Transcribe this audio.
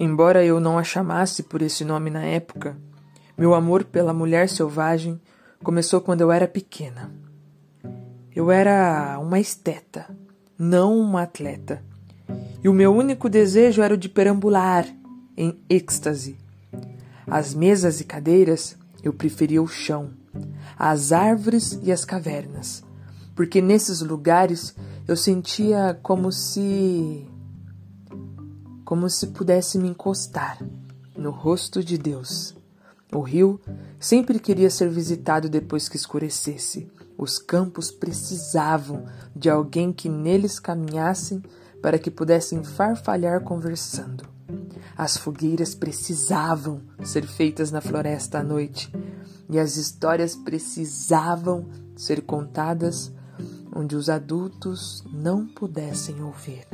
Embora eu não a chamasse por esse nome na época, meu amor pela mulher selvagem começou quando eu era pequena. Eu era uma esteta, não uma atleta, e o meu único desejo era o de perambular em êxtase. As mesas e cadeiras eu preferia o chão, as árvores e as cavernas, porque nesses lugares eu sentia como se como se pudesse me encostar no rosto de Deus. O rio sempre queria ser visitado depois que escurecesse. Os campos precisavam de alguém que neles caminhasse para que pudessem farfalhar conversando. As fogueiras precisavam ser feitas na floresta à noite, e as histórias precisavam ser contadas onde os adultos não pudessem ouvir.